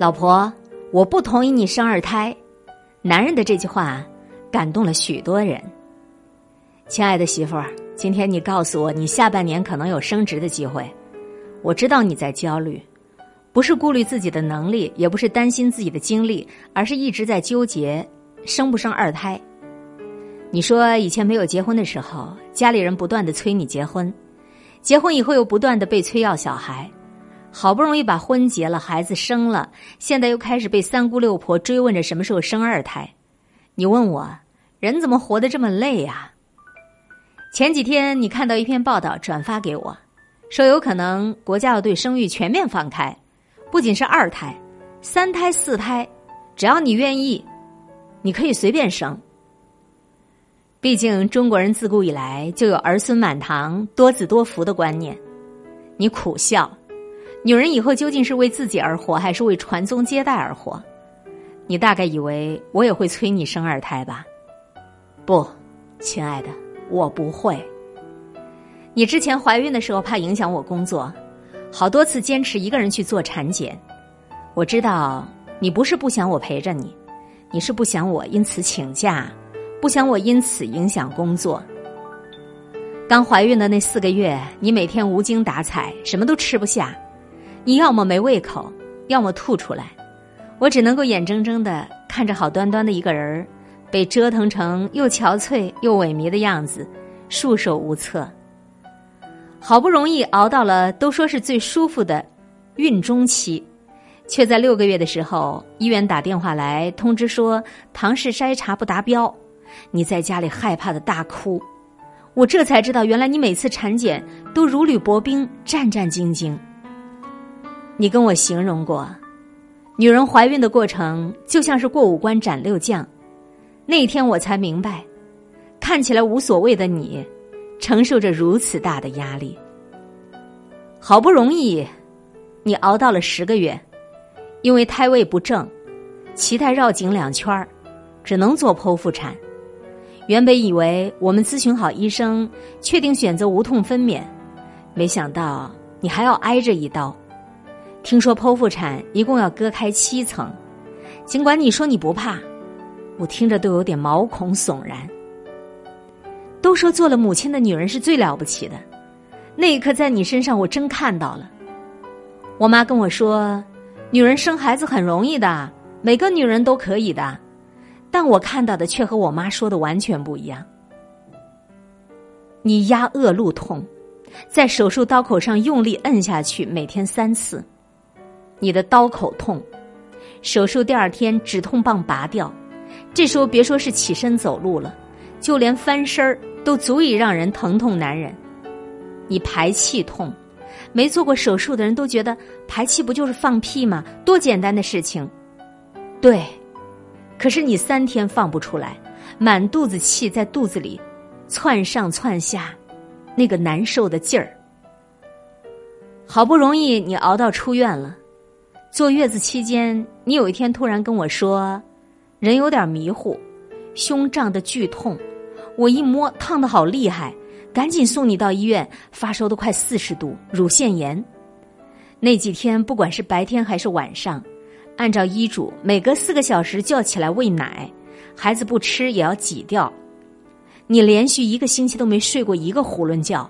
老婆，我不同意你生二胎。男人的这句话感动了许多人。亲爱的媳妇儿，今天你告诉我，你下半年可能有升职的机会。我知道你在焦虑，不是顾虑自己的能力，也不是担心自己的精力，而是一直在纠结生不生二胎。你说以前没有结婚的时候，家里人不断的催你结婚，结婚以后又不断的被催要小孩。好不容易把婚结了，孩子生了，现在又开始被三姑六婆追问着什么时候生二胎。你问我，人怎么活得这么累呀？前几天你看到一篇报道，转发给我，说有可能国家要对生育全面放开，不仅是二胎、三胎、四胎，只要你愿意，你可以随便生。毕竟中国人自古以来就有儿孙满堂、多子多福的观念，你苦笑。女人以后究竟是为自己而活，还是为传宗接代而活？你大概以为我也会催你生二胎吧？不，亲爱的，我不会。你之前怀孕的时候怕影响我工作，好多次坚持一个人去做产检。我知道你不是不想我陪着你，你是不想我因此请假，不想我因此影响工作。刚怀孕的那四个月，你每天无精打采，什么都吃不下。你要么没胃口，要么吐出来，我只能够眼睁睁的看着好端端的一个人儿，被折腾成又憔悴又萎靡的样子，束手无策。好不容易熬到了都说是最舒服的孕中期，却在六个月的时候，医院打电话来通知说唐氏筛查不达标，你在家里害怕的大哭，我这才知道原来你每次产检都如履薄冰，战战兢兢。你跟我形容过，女人怀孕的过程就像是过五关斩六将。那天我才明白，看起来无所谓的你，承受着如此大的压力。好不容易，你熬到了十个月，因为胎位不正，脐带绕颈两圈儿，只能做剖腹产。原本以为我们咨询好医生，确定选择无痛分娩，没想到你还要挨着一刀。听说剖腹产一共要割开七层，尽管你说你不怕，我听着都有点毛孔悚然。都说做了母亲的女人是最了不起的，那一刻在你身上我真看到了。我妈跟我说，女人生孩子很容易的，每个女人都可以的，但我看到的却和我妈说的完全不一样。你压恶露痛，在手术刀口上用力摁下去，每天三次。你的刀口痛，手术第二天止痛棒拔掉，这时候别说是起身走路了，就连翻身儿都足以让人疼痛难忍。你排气痛，没做过手术的人都觉得排气不就是放屁吗？多简单的事情。对，可是你三天放不出来，满肚子气在肚子里窜上窜下，那个难受的劲儿。好不容易你熬到出院了。坐月子期间，你有一天突然跟我说，人有点迷糊，胸胀的剧痛，我一摸烫的好厉害，赶紧送你到医院，发烧都快四十度，乳腺炎。那几天不管是白天还是晚上，按照医嘱，每隔四个小时就要起来喂奶，孩子不吃也要挤掉。你连续一个星期都没睡过一个囫囵觉，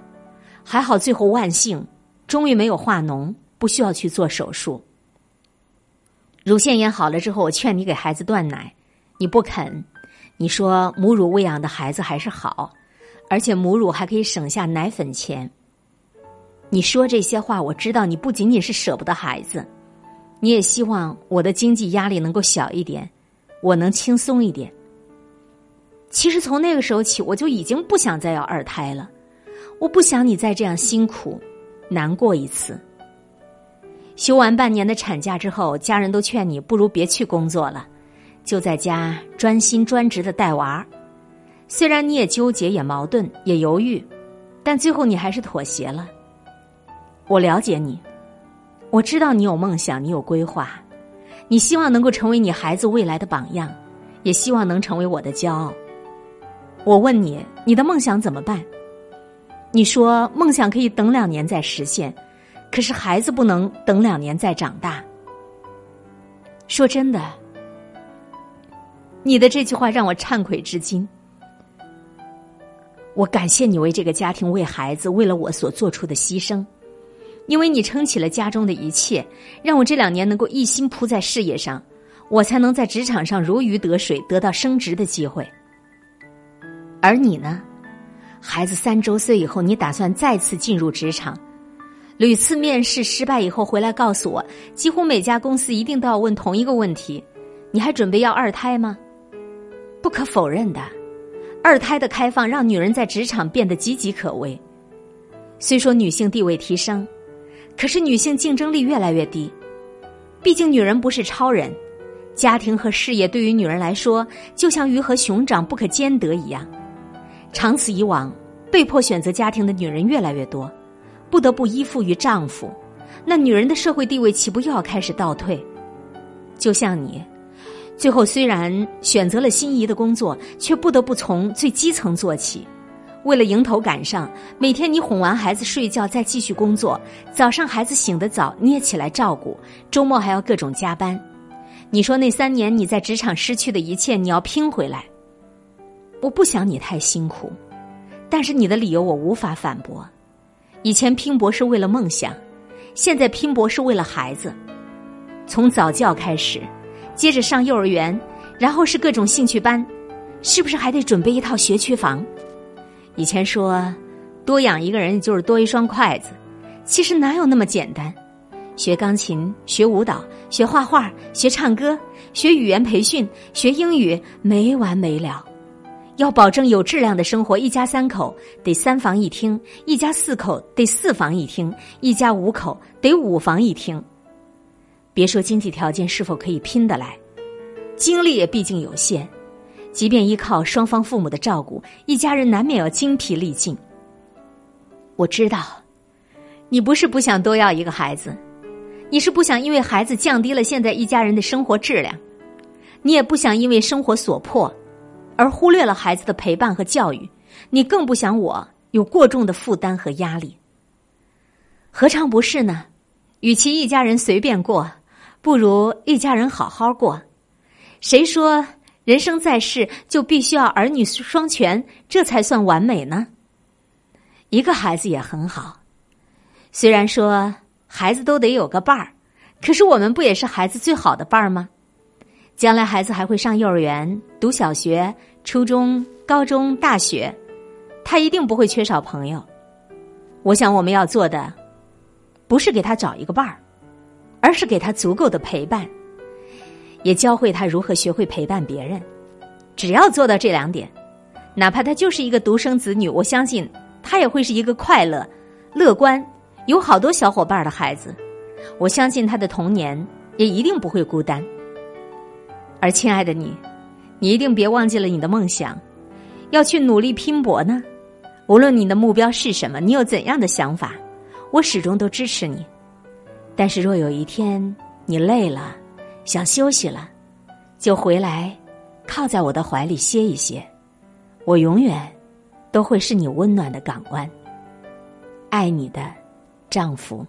还好最后万幸，终于没有化脓，不需要去做手术。乳腺炎好了之后，我劝你给孩子断奶，你不肯。你说母乳喂养的孩子还是好，而且母乳还可以省下奶粉钱。你说这些话，我知道你不仅仅是舍不得孩子，你也希望我的经济压力能够小一点，我能轻松一点。其实从那个时候起，我就已经不想再要二胎了，我不想你再这样辛苦难过一次。休完半年的产假之后，家人都劝你不如别去工作了，就在家专心专职的带娃。虽然你也纠结、也矛盾、也犹豫，但最后你还是妥协了。我了解你，我知道你有梦想，你有规划，你希望能够成为你孩子未来的榜样，也希望能成为我的骄傲。我问你，你的梦想怎么办？你说梦想可以等两年再实现。可是孩子不能等两年再长大。说真的，你的这句话让我忏悔至今。我感谢你为这个家庭、为孩子、为了我所做出的牺牲，因为你撑起了家中的一切，让我这两年能够一心扑在事业上，我才能在职场上如鱼得水，得到升职的机会。而你呢？孩子三周岁以后，你打算再次进入职场？屡次面试失败以后回来告诉我，几乎每家公司一定都要问同一个问题：你还准备要二胎吗？不可否认的，二胎的开放让女人在职场变得岌岌可危。虽说女性地位提升，可是女性竞争力越来越低。毕竟女人不是超人，家庭和事业对于女人来说，就像鱼和熊掌不可兼得一样。长此以往，被迫选择家庭的女人越来越多。不得不依附于丈夫，那女人的社会地位岂不又要开始倒退？就像你，最后虽然选择了心仪的工作，却不得不从最基层做起。为了迎头赶上，每天你哄完孩子睡觉再继续工作，早上孩子醒得早，你也起来照顾，周末还要各种加班。你说那三年你在职场失去的一切，你要拼回来。我不想你太辛苦，但是你的理由我无法反驳。以前拼搏是为了梦想，现在拼搏是为了孩子。从早教开始，接着上幼儿园，然后是各种兴趣班，是不是还得准备一套学区房？以前说多养一个人就是多一双筷子，其实哪有那么简单？学钢琴、学舞蹈、学画画、学唱歌、学语言培训、学英语，没完没了。要保证有质量的生活，一家三口得三房一厅，一家四口得四房一厅，一家五口得五房一厅。别说经济条件是否可以拼得来，精力也毕竟有限。即便依靠双方父母的照顾，一家人难免要精疲力尽。我知道，你不是不想多要一个孩子，你是不想因为孩子降低了现在一家人的生活质量，你也不想因为生活所迫。而忽略了孩子的陪伴和教育，你更不想我有过重的负担和压力。何尝不是呢？与其一家人随便过，不如一家人好好过。谁说人生在世就必须要儿女双全，这才算完美呢？一个孩子也很好。虽然说孩子都得有个伴儿，可是我们不也是孩子最好的伴儿吗？将来孩子还会上幼儿园、读小学、初中、高中、大学，他一定不会缺少朋友。我想我们要做的，不是给他找一个伴儿，而是给他足够的陪伴，也教会他如何学会陪伴别人。只要做到这两点，哪怕他就是一个独生子女，我相信他也会是一个快乐、乐观、有好多小伙伴的孩子。我相信他的童年也一定不会孤单。而亲爱的你，你一定别忘记了你的梦想，要去努力拼搏呢。无论你的目标是什么，你有怎样的想法，我始终都支持你。但是若有一天你累了，想休息了，就回来，靠在我的怀里歇一歇。我永远都会是你温暖的港湾。爱你的丈夫。